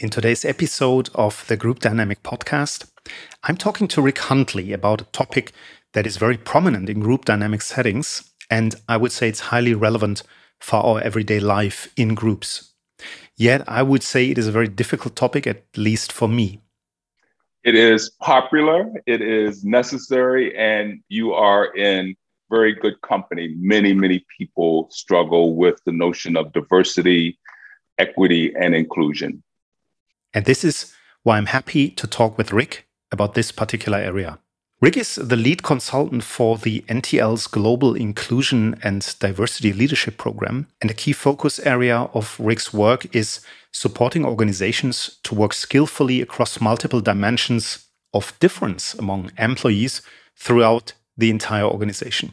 In today's episode of the Group Dynamic podcast, I'm talking to Rick Huntley about a topic that is very prominent in group dynamic settings, and I would say it's highly relevant for our everyday life in groups. Yet, I would say it is a very difficult topic, at least for me. It is popular, it is necessary, and you are in very good company. Many, many people struggle with the notion of diversity, equity, and inclusion. And this is why I'm happy to talk with Rick about this particular area. Rick is the lead consultant for the NTL's Global Inclusion and Diversity Leadership Program. And a key focus area of Rick's work is supporting organizations to work skillfully across multiple dimensions of difference among employees throughout the entire organization.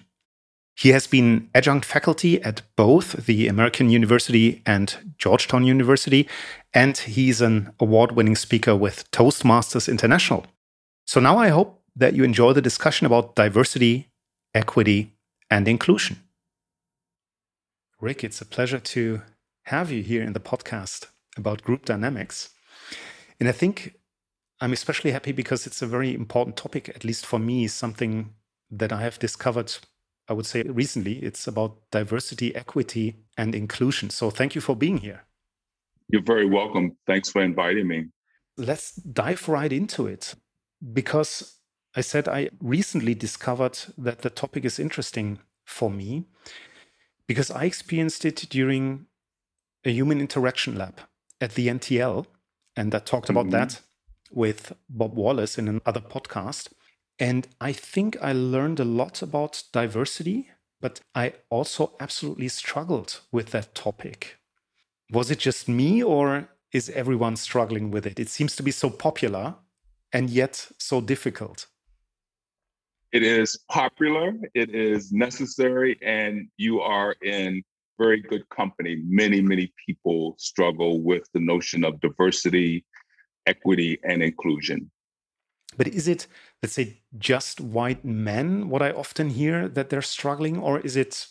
He has been adjunct faculty at both the American University and Georgetown University, and he's an award winning speaker with Toastmasters International. So now I hope that you enjoy the discussion about diversity, equity, and inclusion. Rick, it's a pleasure to have you here in the podcast about group dynamics. And I think I'm especially happy because it's a very important topic, at least for me, something that I have discovered I would say recently. It's about diversity, equity, and inclusion. So thank you for being here. You're very welcome. Thanks for inviting me. Let's dive right into it because I said I recently discovered that the topic is interesting for me because I experienced it during a human interaction lab at the NTL. And I talked about mm-hmm. that with Bob Wallace in another podcast. And I think I learned a lot about diversity, but I also absolutely struggled with that topic. Was it just me, or is everyone struggling with it? It seems to be so popular and yet so difficult. It is popular, it is necessary, and you are in very good company. Many, many people struggle with the notion of diversity, equity, and inclusion. But is it, let's say, just white men, what I often hear that they're struggling, or is it,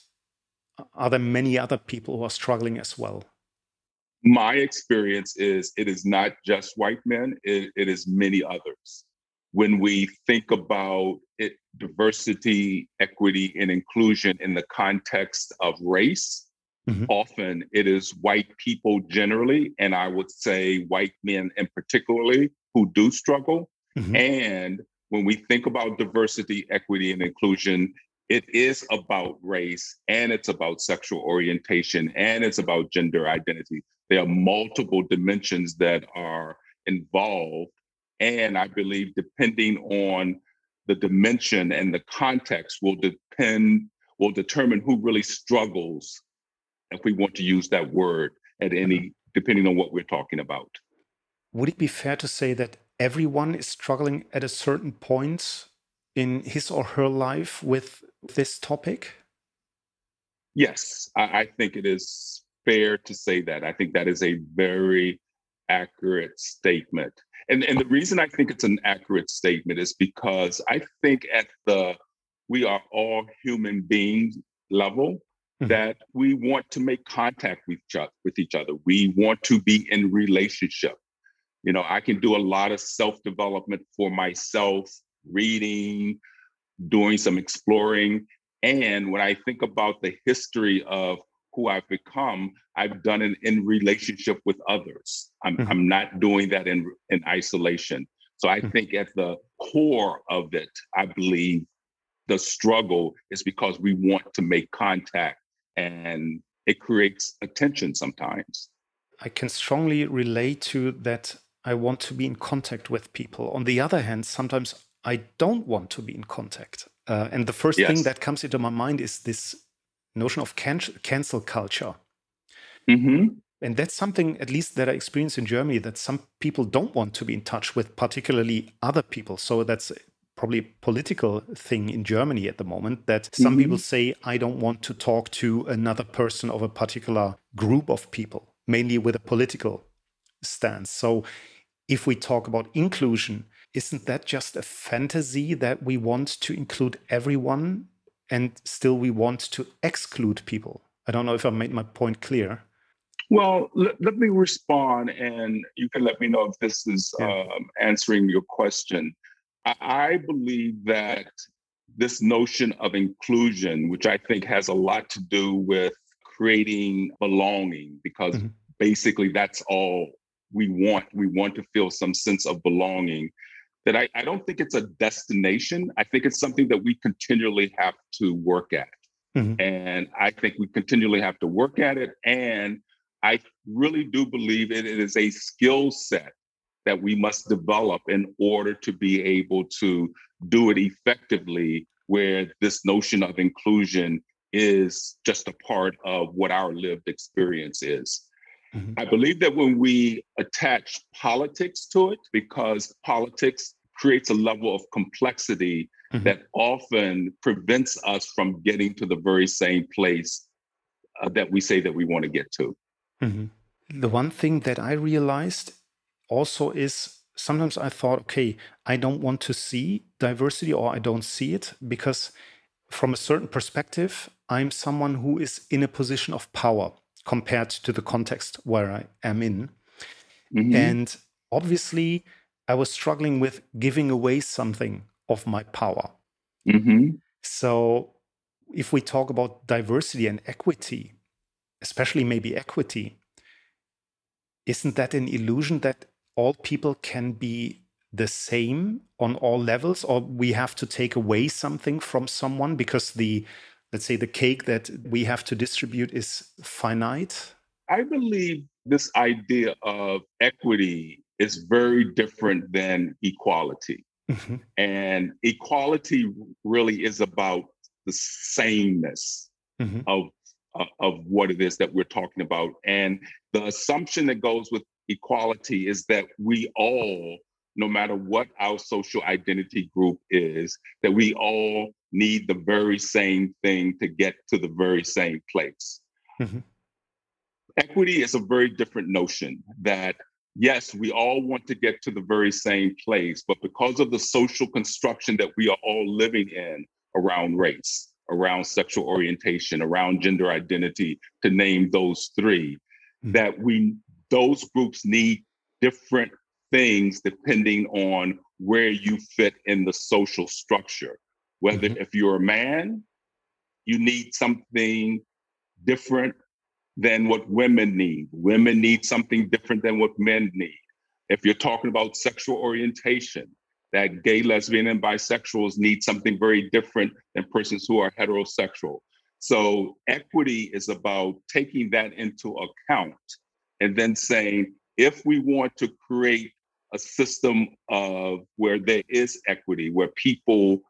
are there many other people who are struggling as well? My experience is it is not just white men, it, it is many others. When we think about it, diversity, equity, and inclusion in the context of race, mm-hmm. often it is white people generally, and I would say white men in particularly, who do struggle. Mm-hmm. And when we think about diversity, equity, and inclusion, it is about race and it's about sexual orientation and it's about gender identity. There are multiple dimensions that are involved. And I believe depending on the dimension and the context will depend, will determine who really struggles, if we want to use that word at any, depending on what we're talking about. Would it be fair to say that everyone is struggling at a certain point in his or her life with this topic? Yes, I, I, think it is fair to say that. I think that is a very accurate statement. And, and the reason I think it's an accurate statement is because I think at the we are all human beings level mm-hmm. that we want to make contact with each, other, with each other. We want to be in relationship you know i can do a lot of self development for myself reading doing some exploring and when i think about the history of who i've become i've done it in relationship with others i'm, mm-hmm. I'm not doing that in in isolation so i mm-hmm. think at the core of it i believe the struggle is because we want to make contact and it creates attention sometimes I can strongly relate to that I want to be in contact with people. On the other hand, sometimes I don't want to be in contact. Uh, and the first yes. thing that comes into my mind is this notion of can- cancel culture. Mm-hmm. And that's something, at least that I experience in Germany, that some people don't want to be in touch with, particularly other people. So that's probably a political thing in Germany at the moment that some mm-hmm. people say, I don't want to talk to another person of a particular group of people, mainly with a political stance. So if we talk about inclusion, isn't that just a fantasy that we want to include everyone and still we want to exclude people? I don't know if I made my point clear. Well, let, let me respond, and you can let me know if this is yeah. um, answering your question. I, I believe that this notion of inclusion, which I think has a lot to do with creating belonging, because mm-hmm. basically that's all we want. We want to feel some sense of belonging. That I, I don't think it's a destination. I think it's something that we continually have to work at. Mm-hmm. And I think we continually have to work at it. And I really do believe it is a skill set that we must develop in order to be able to do it effectively, where this notion of inclusion is just a part of what our lived experience is. Mm-hmm. I believe that when we attach politics to it, because politics creates a level of complexity mm-hmm. that often prevents us from getting to the very same place uh, that we say that we want to get to. Mm-hmm. The one thing that I realized also is sometimes I thought, okay, I don't want to see diversity or I don't see it because from a certain perspective, I'm someone who is in a position of power compared to the context where I am in. Mm-hmm. And obviously, I was struggling with giving away something of my power. Mm-hmm. So, if we talk about diversity and equity, especially maybe equity, isn't that an illusion that all people can be the same on all levels, or we have to take away something from someone because the let's say the cake that we have to distribute is finite? I believe this idea of equity is very different than equality. Mm-hmm. And equality really is about the sameness mm-hmm. of uh, of what it is that we're talking about. And the assumption that goes with equality is that we all, no matter what our social identity group is, that we all need the very same thing to get to the very same place. Mm-hmm. Equity is a very different notion that yes, we all want to get to the very same place, but because of the social construction that we are all living in around race, around sexual orientation, around gender identity, to name those 3 mm-hmm. that we those groups need different things depending on where you fit in the social structure. Whether mm-hmm. if you're a man, you need something different than what women need. Women need something different than what men need. If you're talking about sexual orientation, that gay, lesbian, and bisexuals need something very different than persons who are heterosexual. So equity is about taking that into account and then saying, if we want to create a system of where there is equity, where people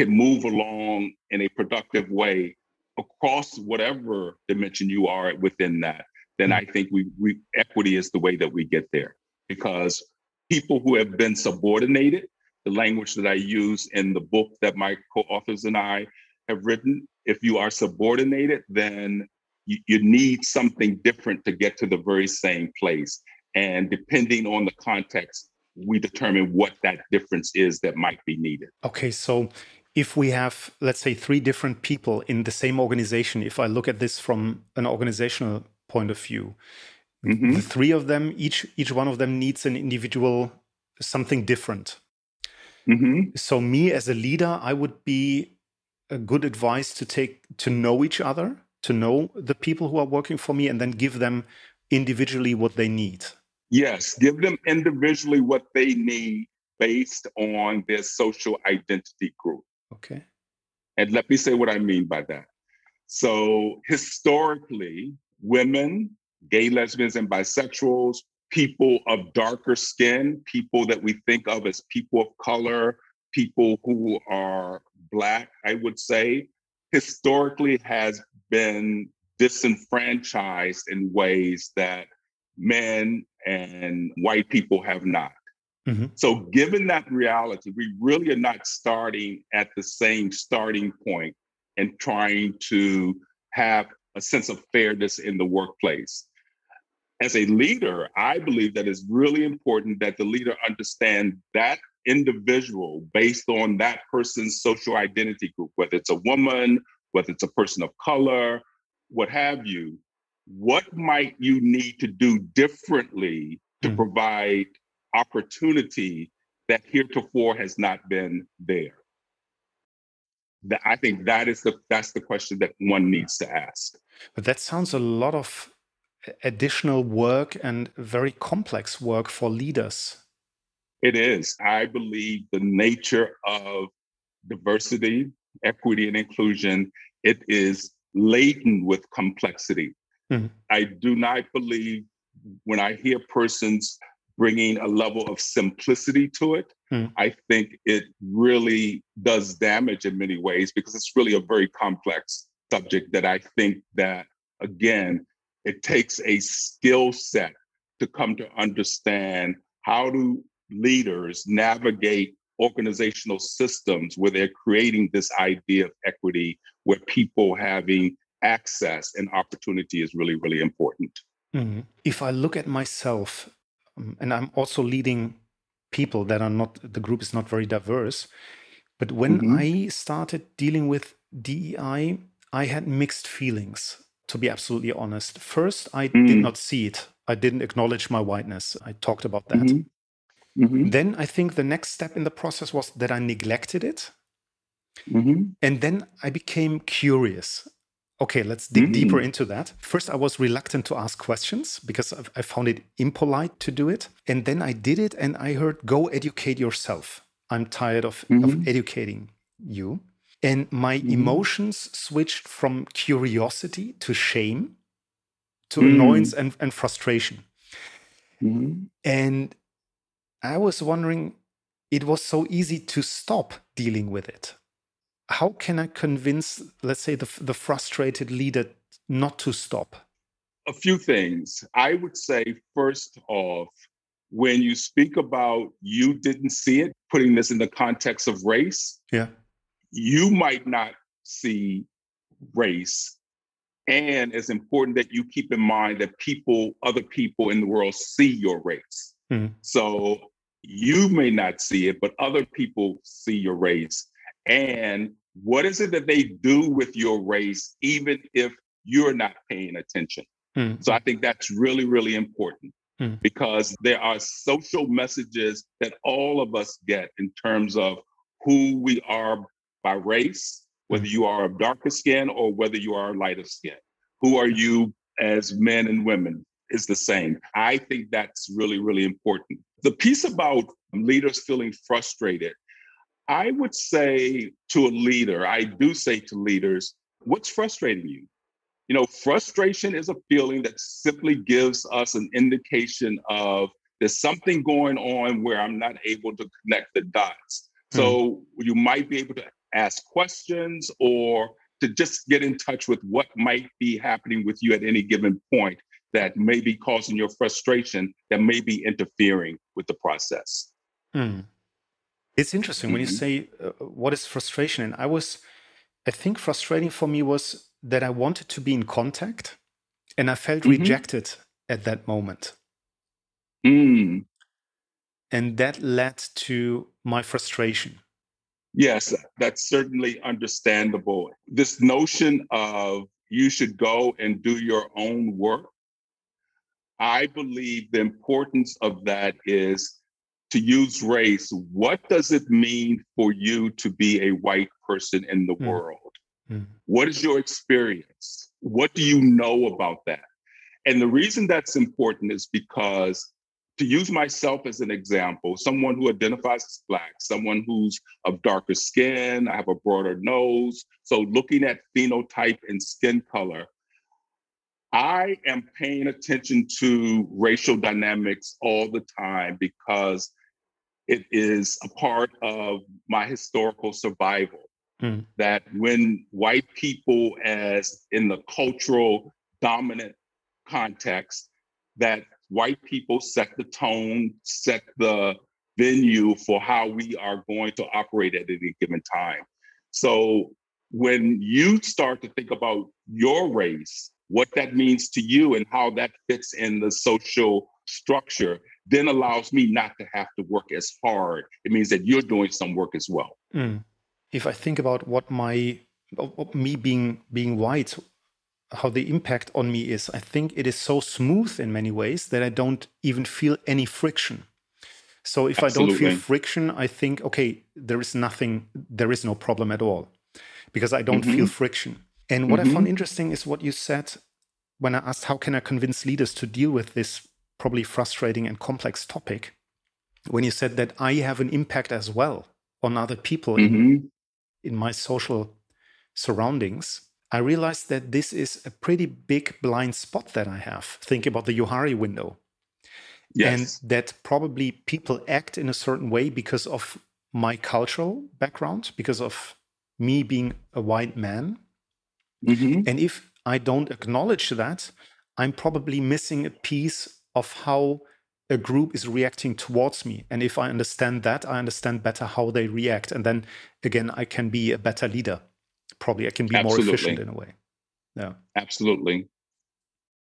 can move along in a productive way, across whatever dimension you are within that, then I mm-hmm. think we, we equity is the way that we get there. Because people who have been subordinated, the language that I use in the book that my co-authors and I have written, if you are subordinated, then you, you need something different to get to the very same place. And depending on the context, we determine what that difference is that might be needed. Okay, so if we have, let's say, three different people in the same organization, if I look at this from an organizational point of view, mm-hmm. the three of them, each each one of them needs an individual something different. Mm-hmm. So me as a leader, I would be a good advice to take to know each other, to know the people who are working for me, and then give them individually what they need. Yes, give them individually what they need based on their social identity group. Okay. And let me say what I mean by that. So, historically, women, gay, lesbians, and bisexuals, people of darker skin, people that we think of as people of color, people who are Black, I would say, historically has been disenfranchised in ways that men and white people have not. Mm-hmm. So, given that reality, we really are not starting at the same starting point and trying to have a sense of fairness in the workplace. As a leader, I believe that it's really important that the leader understand that individual based on that person's social identity group, whether it's a woman, whether it's a person of color, what have you, what might you need to do differently to mm. provide opportunity that heretofore has not been there? That I think that is the that's the question that one needs to ask. But that sounds a lot of additional work and very complex work for leaders. It is. I believe the nature of diversity, equity, and inclusion, it is laden with complexity. Mm-hmm. I do not believe when I hear persons bringing a level of simplicity to it, mm. I think it really does damage in many ways because it's really a very complex subject that I think that again it takes a skill set to come to understand how do leaders navigate organizational systems where they're creating this idea of equity where people having access and opportunity is really really important mm-hmm. if i look at myself and i'm also leading people that are not the group is not very diverse but when mm-hmm. i started dealing with dei i had mixed feelings to be absolutely honest first i mm. did not see it i didn't acknowledge my whiteness i talked about that mm-hmm. Mm-hmm. Then I think the next step in the process was that I neglected it. Mm-hmm. And then I became curious. Okay, let's dig mm-hmm. deeper into that. First, I was reluctant to ask questions because I found it impolite to do it. And then I did it and I heard, go educate yourself. I'm tired of, of mm-hmm. educating you. And my mm-hmm. emotions switched from curiosity to shame to mm. annoyance and, and frustration. Mm-hmm. And I was wondering, it was so easy to stop dealing with it. How can I convince, let's say, the, the frustrated leader not to stop? A few things. I would say, first off, when you speak about you didn't see it, putting this in the context of race, yeah, you might not see race. And it's important that you keep in mind that people, other people in the world see your race. Mm. So you may not see it, but other people see your race. And what is it that they do with your race, even if you're not paying attention? Mm. So I think that's really, really important mm. because there are social messages that all of us get in terms of who we are by race, whether hmm. you are of darker skin or whether you are lighter skin. Who are you as men and women is the same. I think that's really, really important. The piece about leaders feeling frustrated, I would say to a leader, I do say to leaders, what's frustrating you? You know, frustration is a feeling that simply gives us an indication of there's something going on where I'm not able to connect the dots. Hmm. So you might be able to ask questions or to just get in touch with what might be happening with you at any given point that may be causing your frustration that may be interfering with the process. Hmm. It's interesting when you mm-hmm. say uh, what is frustration, and I was, I think frustrating for me was that I wanted to be in contact, and I felt mm-hmm. rejected at that moment. Mm. And that led to my frustration. Yes, that's certainly understandable. This notion of you should go and do your own work I believe the importance of that is to use race. What does it mean for you to be a white person in the mm. world? Mm. What is your experience? What do you know about that? And the reason that's important is because to use myself as an example, someone who identifies as Black, someone who's of darker skin, I have a broader nose. So, looking at phenotype and skin color, I am paying attention to racial dynamics all the time because it is a part of my historical survival. Mm. That when white people, as in the cultural dominant context, that white people set the tone, set the venue for how we are going to operate at any given time. So when you start to think about your race what that means to you and how that fits in the social structure then allows me not to have to work as hard. It means that you're doing some work as well. Mm. If I think about what my me being being white, how the impact on me is. I think it is so smooth in many ways that I don't even feel any friction. So if Absolutely. I don't feel friction, I think, okay, there is nothing, there is no problem at all because I don't mm-hmm. feel friction. And what mm-hmm. I found interesting is what you said when I asked, how can I convince leaders to deal with this probably frustrating and complex topic? When you said that I have an impact as well on other people mm-hmm. in, in my social surroundings, I realized that this is a pretty big blind spot that I have. Think about the Johari window. Yes. And that probably people act in a certain way because of my cultural background, because of me being a white man. Mm-hmm. And if I don't acknowledge that, I'm probably missing a piece of how a group is reacting towards me. And if I understand that, I understand better how they react. And then again, I can be a better leader. Probably I can be Absolutely. more efficient in a way. Yeah. Absolutely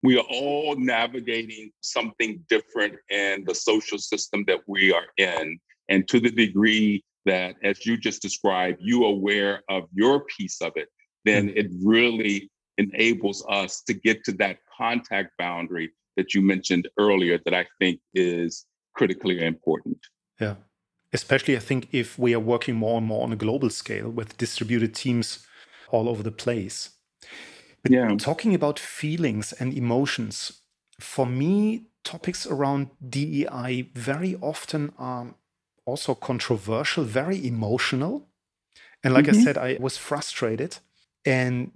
we are all navigating something different in the social system that we are in. And to the degree that, as you just described, you are aware of your piece of it, then mm-hmm. it really enables us to get to that contact boundary that you mentioned earlier that I think is critically important. Yeah. Especially, I think, if we are working more and more on a global scale with distributed teams all over the place. But yeah. talking about feelings and emotions, for me, topics around DEI very often are also controversial, very emotional. And like mm-hmm. I said, I was frustrated. And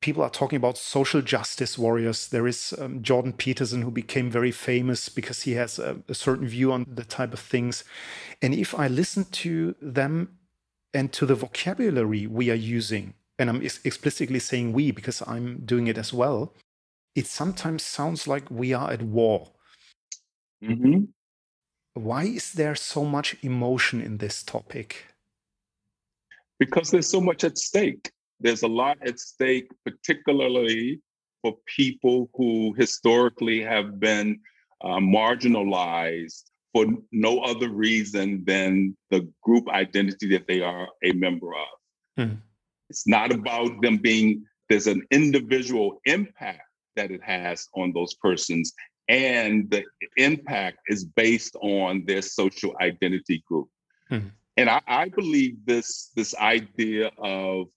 people are talking about social justice warriors. There is um, Jordan Peterson, who became very famous because he has a, a, certain view on the type of things. And if I listen to them and to the vocabulary we are using, and I'm ex- explicitly saying we because I'm doing it as well, it sometimes sounds like we are at war. Mm-hmm. Why is there so much emotion in this topic? Because there's so much at stake. There's a lot at stake, particularly for people who historically have been uh, marginalized for no other reason than the group identity that they are a member of. Mm. It's not about them being, there's an individual impact that it has on those persons. And the impact is based on their social identity group. Mm-hmm. And I, I, believe this, this idea of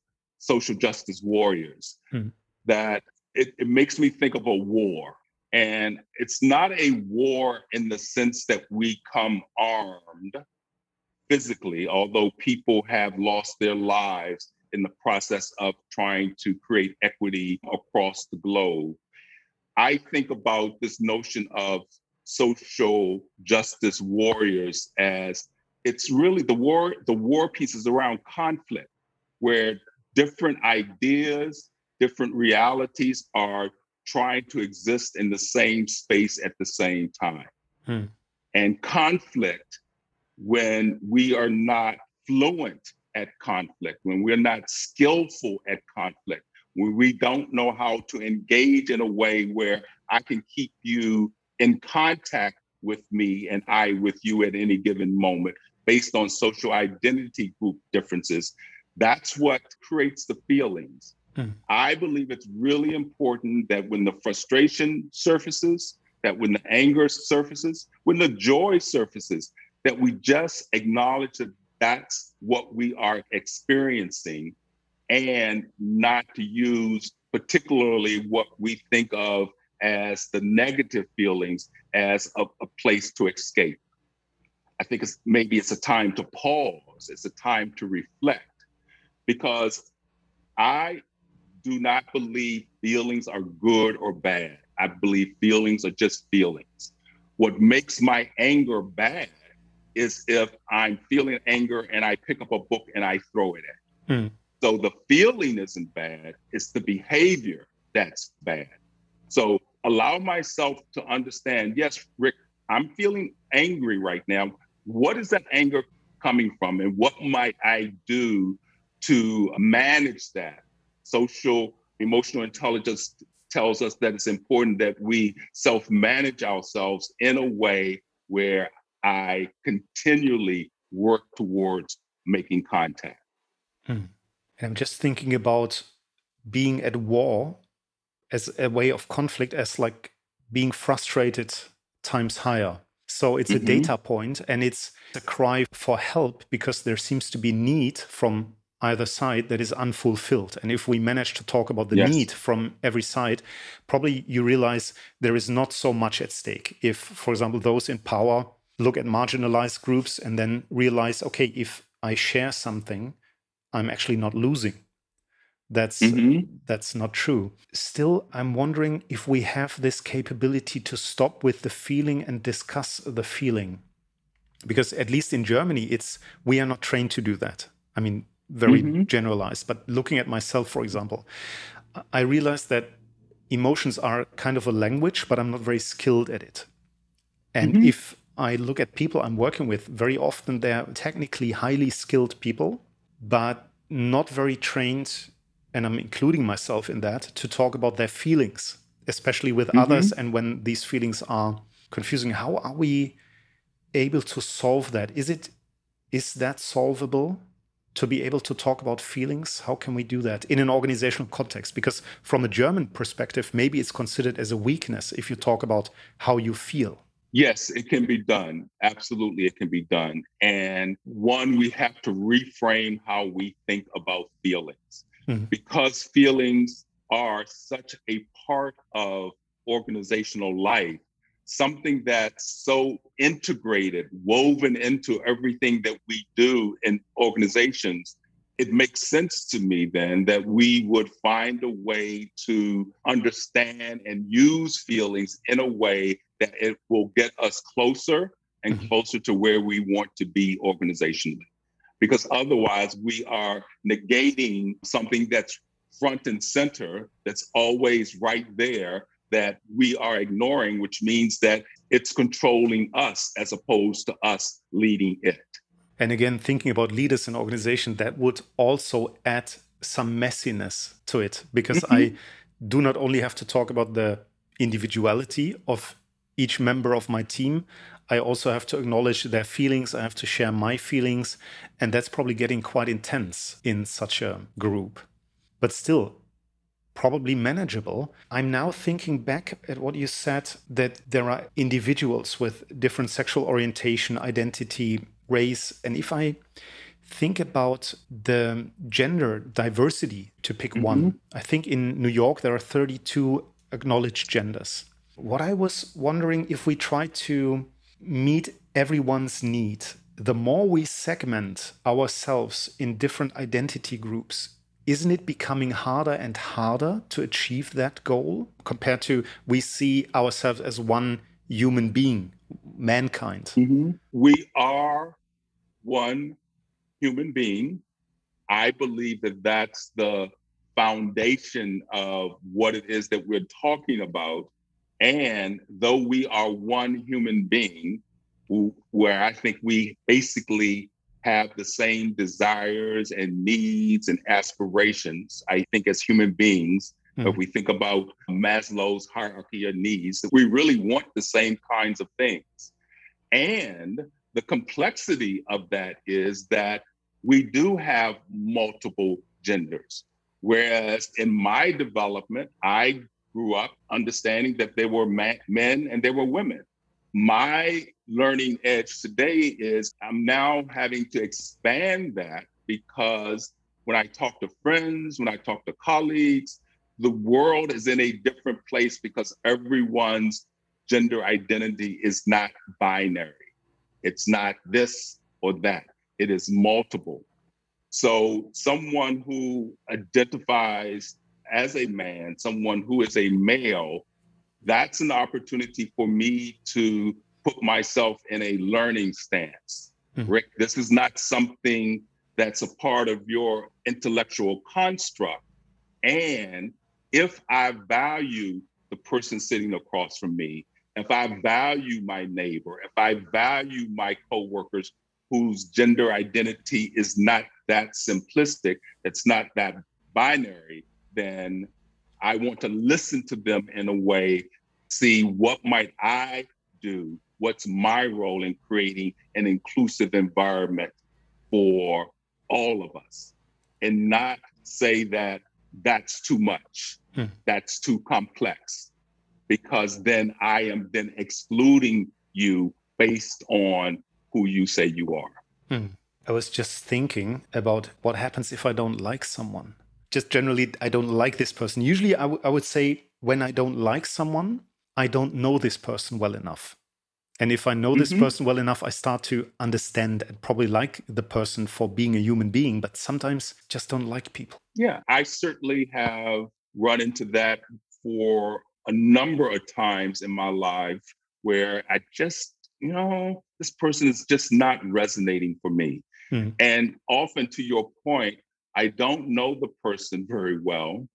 social justice warriors, mm-hmm. that it, it makes me think of a war. And it's not a war in the sense that we come armed physically, although people have lost their lives in the process of trying to create equity across the globe. I think about this notion of social justice warriors as it's really the war the war pieces around conflict where different ideas different realities are trying to exist in the same space at the same time hmm. and conflict when we are not fluent at conflict, when we're not skillful at conflict, when we don't know how to engage in a way where I can keep you in contact with me and I with you at any given moment based on social identity group differences, that's what creates the feelings. Mm. I believe it's really important that when the frustration surfaces, that when the anger surfaces, when the joy surfaces, that we just acknowledge that that's what we are experiencing and not to use particularly what we think of as the negative feelings as a, a, place to escape. I think it's maybe it's a time to pause, it's a time to reflect because I do not believe feelings are good or bad. I believe feelings are just feelings. What makes my anger bad is if I'm feeling anger and I pick up a book and I throw it at. Hmm. So the feeling isn't bad, it's the behavior that's bad. So allow myself to understand yes, Rick, I'm feeling angry right now. What is that anger coming from? And what might I do to manage that? Social emotional intelligence tells us that it's important that we self manage ourselves in a way where I continually work towards making contact. Hmm. And I'm just thinking about being at war as a way of conflict as like being frustrated times higher. So it's mm-hmm. a data point and it's a cry for help because there seems to be need from either side that is unfulfilled. And if we manage to talk about the yes. need from every side, probably you realize there is not so much at stake. If, for example, those in power look at marginalized groups and then realize, okay, if I share something, I'm actually not losing. That's mm-hmm. that's not true. Still, I'm wondering if we have this capability to stop with the feeling and discuss the feeling. Because at least in Germany, it's we are not trained to do that. I mean, very mm-hmm. generalized. But looking at myself, for example, I realized that emotions are kind of a language, but I'm not very skilled at it. And mm-hmm. if I look at people I'm working with, very often they're technically highly skilled people, but not very trained, and I'm including myself in that, to talk about their feelings, especially with mm-hmm. others. And when these feelings are confusing, how are we able to solve that? Is it is that solvable? To be able to talk about feelings how can we do that in an organizational context? Because from a german perspective maybe it's considered as a weakness if you talk about how you feel. Yes it can be done. Absolutely it can be done. And one we have to reframe how we think about feelings. Mm-hmm. because feelings are such a part of organizational life something that's so integrated, woven into everything that we do in organizations, it makes sense to me then that we would find a way to understand and use feelings in a way that it will get us closer and mm-hmm. closer to where we want to be organizationally. Because otherwise, we are negating something that's front and center, that's always right there, that we are ignoring, which means that it's controlling us as opposed to us leading it. And again, thinking about leaders in organization, that would also add some messiness to it because mm-hmm. I do not only have to talk about the individuality of each member of my team, I also have to acknowledge their feelings. I have to share my feelings. And that's probably getting quite intense in such a group. But still, probably manageable. I'm now thinking back at what you said that there are individuals with different sexual orientation, identity, race. And if I think about the gender diversity, to pick mm-hmm. one, I think in New York there are 32 acknowledged genders. What I was wondering if we try to meet everyone's need, the more we segment ourselves in different identity groups, isn't it becoming harder and harder to achieve that goal compared to we see ourselves as one human being, mankind? Mm-hmm. We are one human being. I believe that that's the foundation of what it is that we're talking about. And though we are one human being, where I think we basically have the same desires and needs and aspirations. I think as human beings, mm. if we think about Maslow's hierarchy of needs, we really want the same kinds of things. And the complexity of that is that we do have multiple genders. Whereas in my development, I grew up understanding that there were men and there were women. My learning edge today is I'm now having to expand that because when I talk to friends, when I talk to colleagues, the world is in a different place because everyone's gender identity is not binary. It's not this or that, it is multiple. So, someone who identifies as a man, someone who is a male, that's an opportunity for me to put myself in a learning stance. Mm-hmm. Rick, this is not something that's a part of your intellectual construct. And if I value the person sitting across from me, if I value my neighbor, if I value my coworkers whose gender identity is not that simplistic, it's not that binary, then I want to listen to them in a way, see what might I do what's my role in creating an inclusive environment for all of us and not say that that's too much. Hmm. That's too complex because then I am then excluding you based on who you say you are. Hmm. I was just thinking about what happens if I don't like someone. Just generally, I don't like this person. Usually, I, I would say when I don't like someone, I don't know this person well enough. And if I know this mm-hmm. person well enough, I start to understand and probably like the person for being a human being, but sometimes just don't like people. Yeah, I certainly have run into that for a number of times in my life where I just, you know, this person is just not resonating for me. Mm. And often, to your point, I don't know the person very well.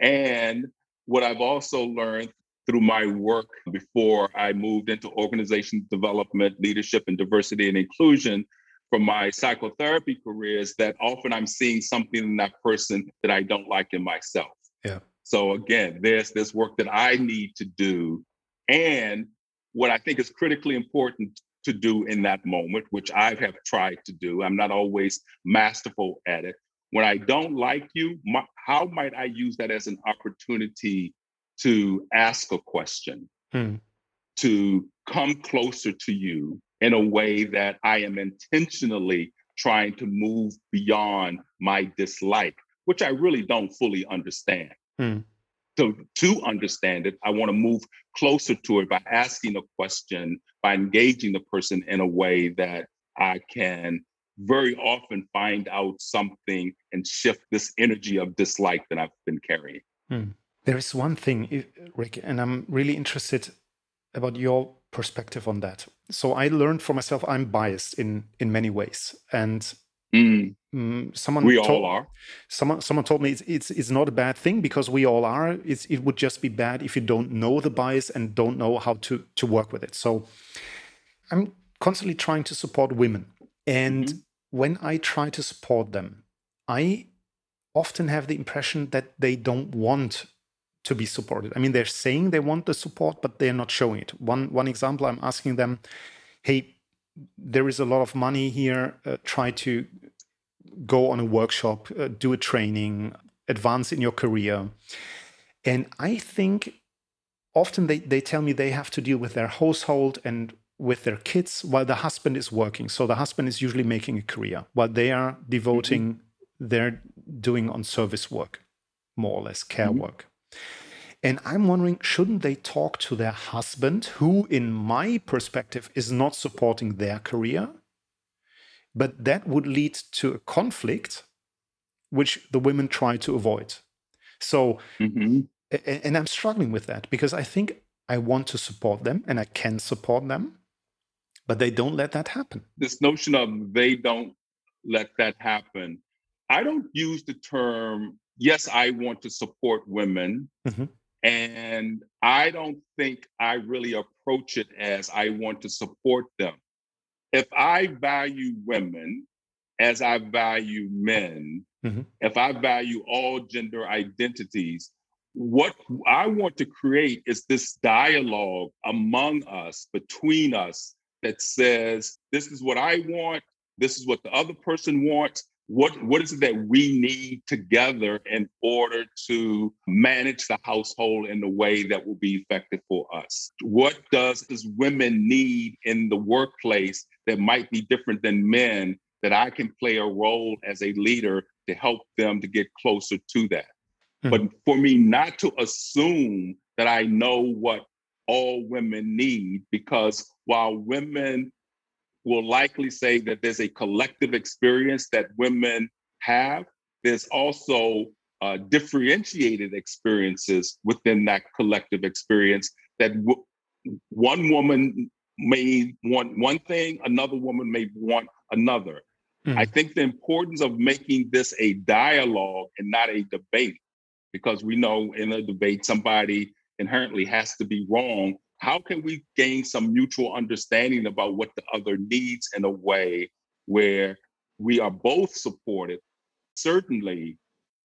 And what I've also learned through my work before I moved into organization development, leadership, and diversity and inclusion from my psychotherapy career is that often I'm seeing something in that person that I don't like in myself. Yeah. So again, there's this work that I need to do. And what I think is critically important to do in that moment, which I have tried to do, I'm not always masterful at it. When I don't like you, my, how might I use that as an opportunity to ask a question, hmm. to come closer to you in a way that I am intentionally trying to move beyond my dislike, which I really don't fully understand. Hmm. So to understand it, I want to move closer to it by asking a question, by engaging the person in a way that I can very often find out something and shift this energy of dislike that I've been carrying. Hmm. There is one thing, Rick, and I'm really interested about your perspective on that. So I learned for myself I'm biased in in many ways, and mm. Mm, someone we told, all are. Someone someone told me it's, it's it's not a bad thing because we all are. It's it would just be bad if you don't know the bias and don't know how to to work with it. So I'm constantly trying to support women, and mm-hmm. When I try to support them, I often have the impression that they don't want to be supported. I mean, they're saying they want the support, but they're not showing it. One one example, I'm asking them, "Hey, there is a lot of money here. Uh, try to go on a workshop, uh, do a training, advance in your career." And I think often they, they tell me they have to deal with their household and with their kids while the husband is working. So the husband is usually making a career while they are devoting, mm-hmm. they're doing on service work, more or less care mm-hmm. work. And I'm wondering, shouldn't they talk to their husband, who, in my perspective, is not supporting their career? But that would lead to a conflict, which the women try to avoid. So, mm-hmm. and I'm struggling with that because I think I want to support them and I can support them, but they don't let that happen. This notion of they don't let that happen, I don't use the term, yes, I want to support women. Mm-hmm. And I don't think I really approach it as I want to support them. If I value women as I value men, mm-hmm. if I value all gender identities, what I want to create is this dialogue among us, between us, that says, this is what I want, this is what the other person wants, what what is it that we need together in order to manage the household in a way that will be effective for us? What does does women need in the workplace that might be different than men that i can play a role as a leader to help them to get closer to that? Mm-hmm. but for me not to assume that i know what all women need because while women will likely say that there's a collective experience that women have. There's also uh, differentiated experiences within that collective experience that w- one woman may want one thing, another woman may want another. Mm. I think the importance of making this a dialogue and not a debate, because we know in a debate, somebody inherently has to be wrong how can we gain some mutual understanding about what the other needs in a way where we are both supported certainly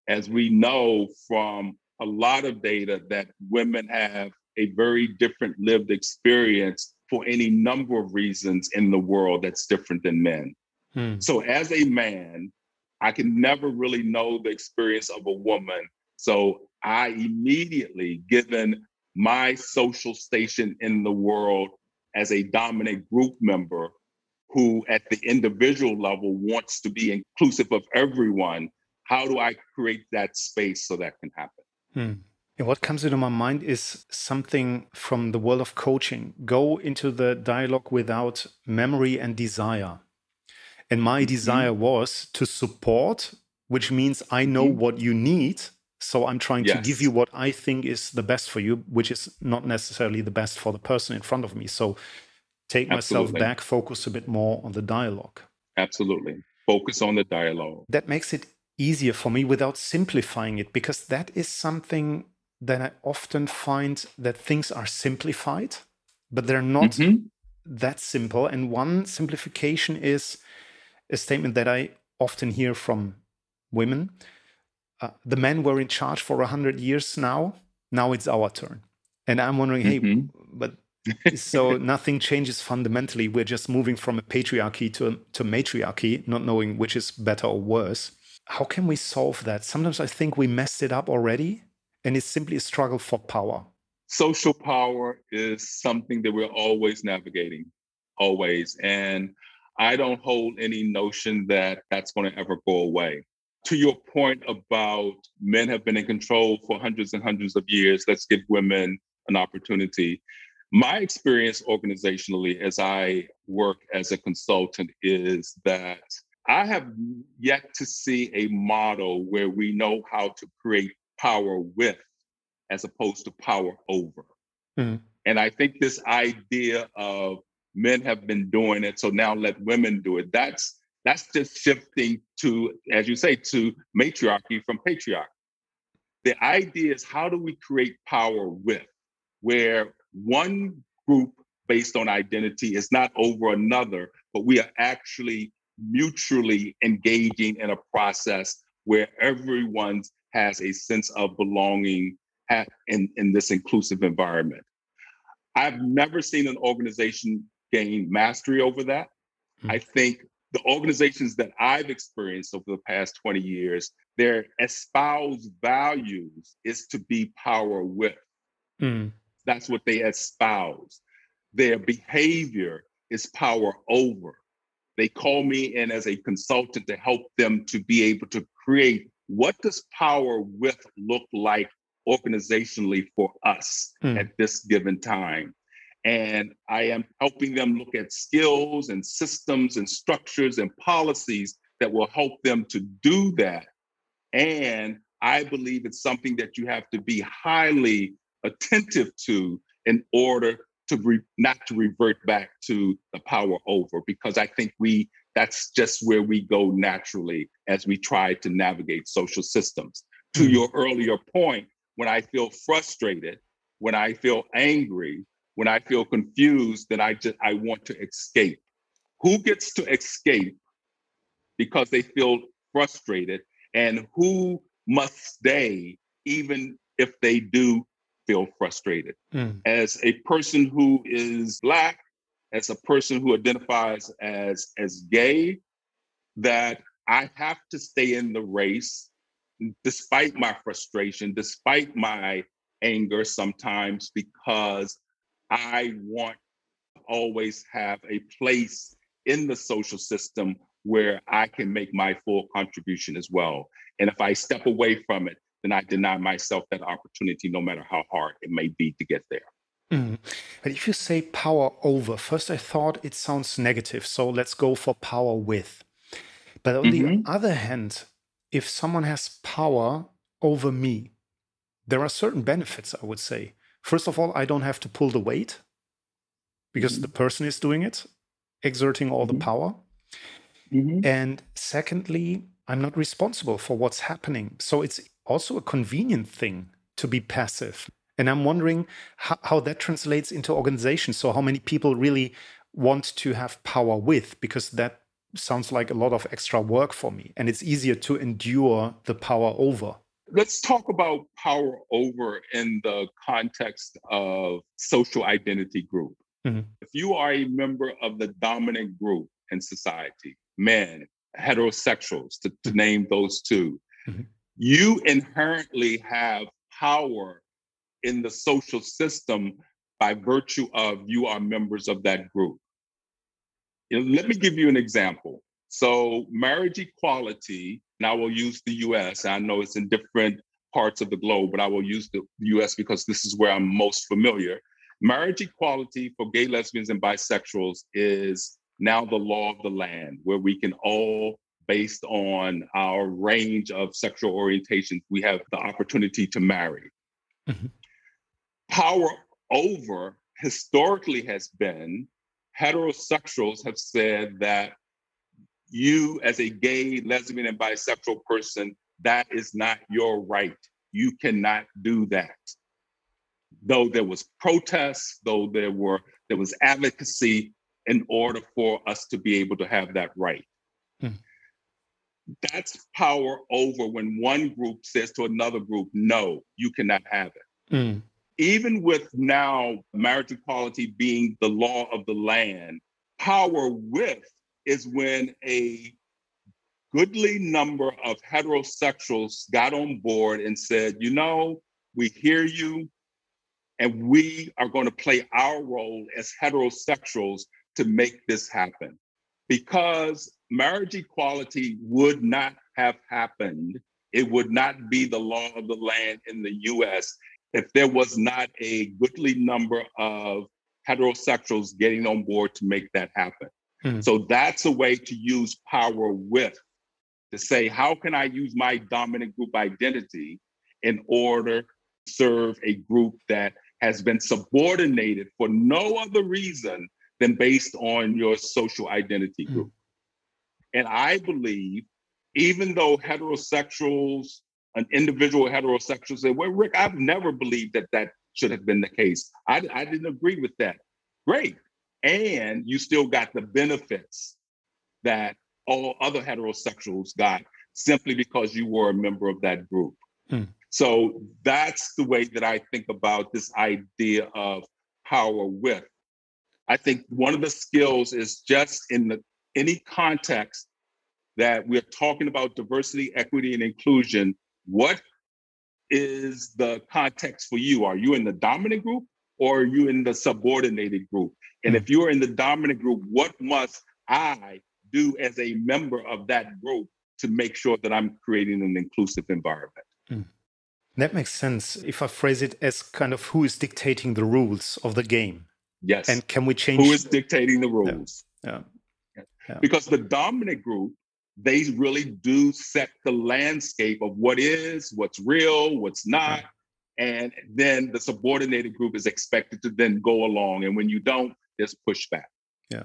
as we know from a lot of data that women have a very different lived experience for any number of reasons in the world that's different than men hmm. so as a man i can never really know the experience of a woman So I immediately, given my social station in the world as a dominant group member who at the individual level wants to be inclusive of everyone, how do I create that space so that can happen? Hmm. And what comes into my mind is something from the world of coaching. Go into the dialogue without memory and desire. And my mm-hmm. desire was to support, which means I know mm-hmm. what you need. So I'm trying yes. to give you what I think is the best for you, which is not necessarily the best for the person in front of me. So take Absolutely. myself back, focus a bit more on the dialogue. Absolutely. Focus on the dialogue. That makes it easier for me without simplifying it because that is something that I often find that things are simplified, but they're not mm-hmm. that simple. And one simplification is a statement that I often hear from women. Uh, the men were in charge for 100 years now. Now it's our turn. And I'm wondering, mm-hmm. hey, but so nothing changes fundamentally. We're just moving from a patriarchy to, a, to matriarchy, not knowing which is better or worse. How can we solve that? Sometimes I think we messed it up already and it's simply a struggle for power. Social power is something that we're always navigating, always. And I don't hold any notion that that's going to ever go away. To your point about men have been in control for hundreds and hundreds of years, let's give women an opportunity. My experience organizationally as I work as a consultant is that I have yet to see a model where we know how to create power with as opposed to power over. Mm-hmm. And I think this idea of men have been doing it, so now let women do it. That's that's just shifting to, as you say, to matriarchy from patriarchy. The idea is how do we create power with, where one group based on identity is not over another, but we are actually mutually engaging in a process where everyone has a sense of belonging in, in this inclusive environment. I've never seen an organization gain mastery over that. Mm-hmm. I think the organizations that I've experienced over the past 20 years, their espoused values is to be power with. Mm. That's what they espouse. Their behavior is power over. They call me in as a consultant to help them to be able to create what does power with look like organizationally for us mm. at this given time? And I am helping them look at skills and systems and structures and policies that will help them to do that. And I believe it's something that you have to be highly attentive to in order to re- not to revert back to the power over, because I think we that's just where we go naturally as we try to navigate social systems. To hmm. your earlier point, when I feel frustrated, when I feel angry, when I feel confused, then I just I want to escape. Who gets to escape because they feel frustrated, and who must stay even if they do feel frustrated? Mm. As a person who is black, as a person who identifies as as gay that I have to stay in the race despite my frustration, despite my anger sometimes because I want to always have a place in the social system where I can make my full contribution as well. And if I step away from it, then I deny myself that opportunity, no matter how hard it may be to get there. Mm. But if you say power over, first I thought it sounds negative. So let's go for power with. But on mm-hmm. the other hand, if someone has power over me, there are certain benefits, I would say. First of all, I don't have to pull the weight because mm-hmm. the person is doing it, exerting all mm-hmm. the power. Mm-hmm. And secondly, I'm not responsible for what's happening. So it's also a convenient thing to be passive. And I'm wondering how, how that translates into organizations. So, how many people really want to have power with? Because that sounds like a lot of extra work for me. And it's easier to endure the power over. Let's talk about power over in the context of social identity group. Mm-hmm. If you are a member of the dominant group in society, men, heterosexuals, to, to mm-hmm. name those 2 mm-hmm. you inherently have power in the social system by virtue of you are members of that group. let me give you an example. So, marriage equality, and I will use the US. I know it's in different parts of the globe, but I will use the US because this is where I'm most familiar. Marriage equality for gay, lesbians, and bisexuals is now the law of the land, where we can all, based on our range of sexual orientations, we have the opportunity to marry. Mm-hmm. Power over historically has been heterosexuals have said that you, as a gay, lesbian, and bisexual person, that is not your right. You cannot do that. Though there was protests, though there were there was advocacy in order for us to be able to have that right. Hmm. That's power over when one group says to another group, no, you cannot have it. Hmm. Even with now marriage equality being the law of the land, power with is when a goodly number of heterosexuals got on board and said, you know, we hear you, and we are going to play our role as heterosexuals to make this happen. Because marriage equality would not have happened, it would not be the law of the land in the US if there was not a goodly number of heterosexuals getting on board to make that happen. Mm-hmm. So that's a way to use power with to say, how can I use my dominant group identity in order to serve a group that has been subordinated for no other reason than based on your social identity group? Mm-hmm. And I believe, even though heterosexuals, an individual heterosexual say, well, Rick, I've never believed that that should have been the case. I, I didn't agree with that. Great and you still got the benefits that all other heterosexuals got simply because you were a member of that group. Hmm. So that's the way that I think about this idea of power with. I think one of the skills is just in the any context that we're talking about diversity, equity, and inclusion, what is the context for you? Are you in the dominant group or are you in the subordinated group? And if you're in the dominant group, what must I do as a member of that group to make sure that I'm creating an inclusive environment? Mm. That makes sense. If I phrase it as kind of who is dictating the rules of the game. Yes. And can we change? Who is dictating the rules? Yeah. yeah. yeah. Because the dominant group, they really do set the landscape of what is, what's real, what's not. Yeah. And then the subordinated group is expected to then go along. And when you don't, there's pushback. Yeah.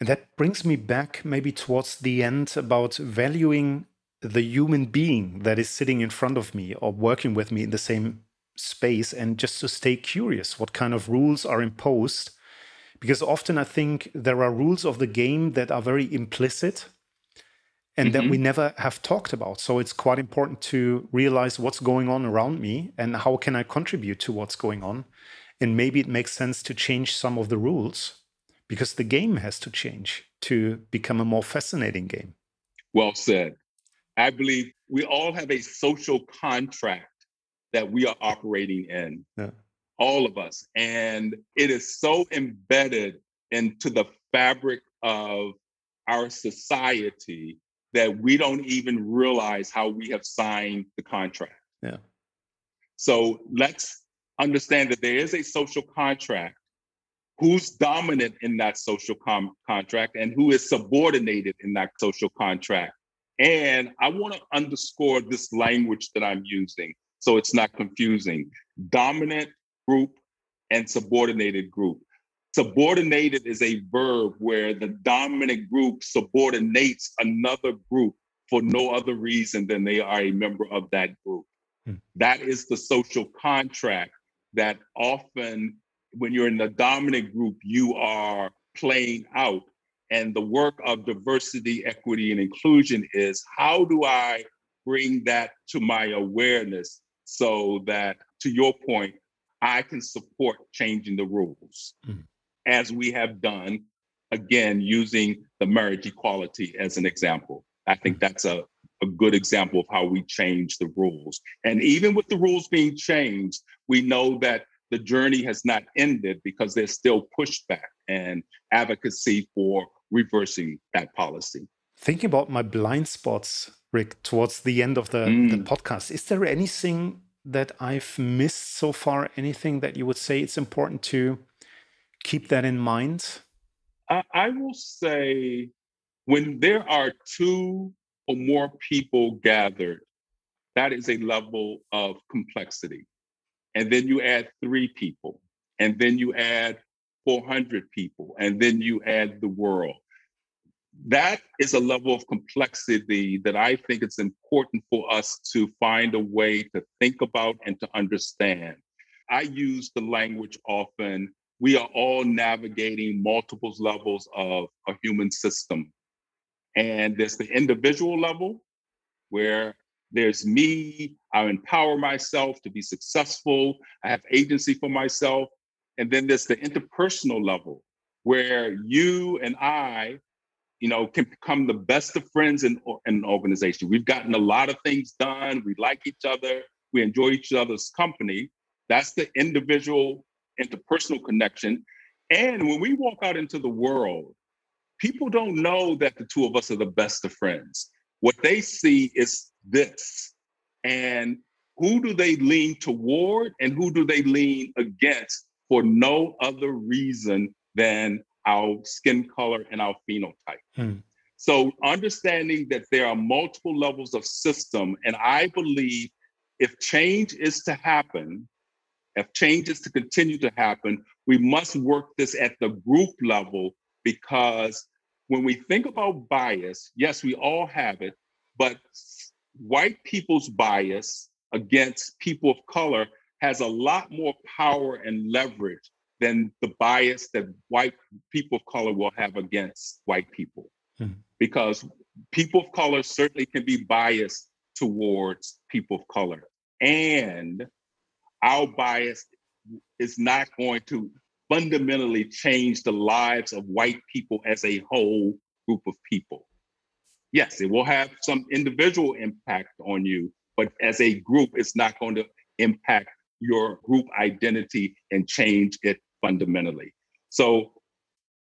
And that brings me back maybe towards the end about valuing the human being that is sitting in front of me or working with me in the same space and just to stay curious what kind of rules are imposed. Because often I think there are rules of the game that are very implicit and mm -hmm. that we mm-hmm. never have talked about. So it's quite important to realize what's going on around me and how can I contribute to what's going on and maybe it makes sense to change some of the rules because the game has to change to become a more fascinating game. Well said. I believe we all have a social contract that we are operating in, yeah. all of us. And it is so embedded into the fabric of our society that we don't even realize how we have signed the contract. Yeah. So let's understand that there is a social contract who's dominant in that social com- contract and who is subordinated in that social contract. And I want to underscore this language that I'm using so it's not confusing. Dominant group and subordinated group. Subordinated is a verb where the dominant group subordinates another group for no other reason than they are a member of that group. Hmm. That is the social contract that often when you're in the dominant group, you are playing out. And the work of diversity, equity, and inclusion is how do I bring that to my awareness so that, to your point, I can support changing the rules mm. as we have done, again, using the marriage equality as an example. I think mm. that's a a good example of how we change the rules. And even with the rules being changed, we know that the journey has not ended because there's still pushback and advocacy for reversing that policy. Thinking about my blind spots, Rick, towards the end of the, mm. the podcast, is there anything that I've missed so far? Anything that you would say it's important to keep that in mind? I, I will say when there are two or more people gathered, that is a level of complexity. And then you add three people, and then you add 400 people, and then you add the world. That is a level of complexity that I think it's important for us to find a way to think about and to understand. I use the language often we are all navigating multiple levels of a human system. And there's the individual level where there's me, I empower myself to be successful, I have agency for myself. And then there's the interpersonal level where you and I, you know, can become the best of friends in, in an organization. We've gotten a lot of things done, we like each other, we enjoy each other's company. That's the individual interpersonal connection. And when we walk out into the world, people don't know that the two of us are the best of friends. What they see is this. And who do they lean toward and who do they lean against for no other reason than our skin color and our phenotype? Hmm. So understanding that there are multiple levels of system, and I believe if change is to happen, if change is to continue to happen, we must work this at the group level because when we think about bias, yes, we all have it, but white people's bias against people of color has a lot more power and leverage than the bias that white people of color will have against white people. Mm-hmm. Because people of color certainly can be biased towards people of color. And our bias is not going to fundamentally change the lives of white people as a whole group of people. Yes, it will have some individual impact on you, but as a group, it's not going to impact your group identity and change it fundamentally. So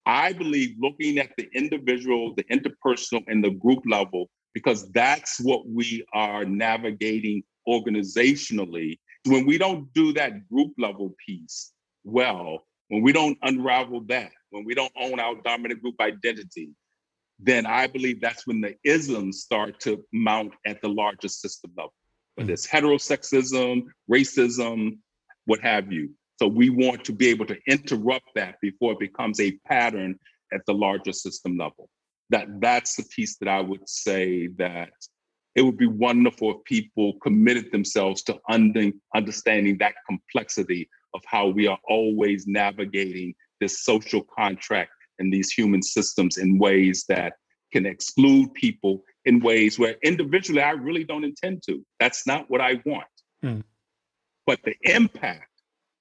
I believe looking at the individual, the interpersonal, and the group level, because that's what we are navigating organizationally when we don't do that group level piece well, when we don't unravel that, when we don't own our dominant group identity, then I believe that's when the isms start to mount at the larger system level, whether mm. it's heterosexism, racism, what have you. So we want to be able to interrupt that before it becomes a pattern at the larger system level. That that's the piece that I would say that it would be wonderful if people committed themselves to under, understanding that complexity of how we are always navigating this social contract and these human systems in ways that can exclude people in ways where individually I really don't intend to. That's not what I want. Mm. But the impact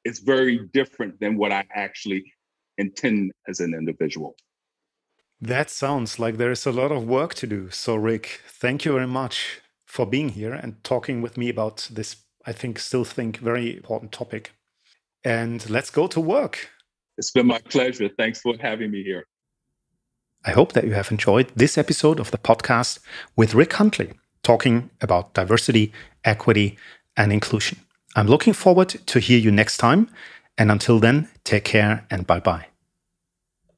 is very different than what I actually intend as an individual. That sounds like there is a lot of work to do. So, Rick, thank you very much for being here and talking with me about this, I think, still think very important topic. And let's go to work. It's been my pleasure. Thanks for having me here. I hope that you have enjoyed this episode of the podcast with Rick Huntley, talking about diversity, equity, and inclusion. I'm looking forward to hear you next time. And until then, take care and bye bye.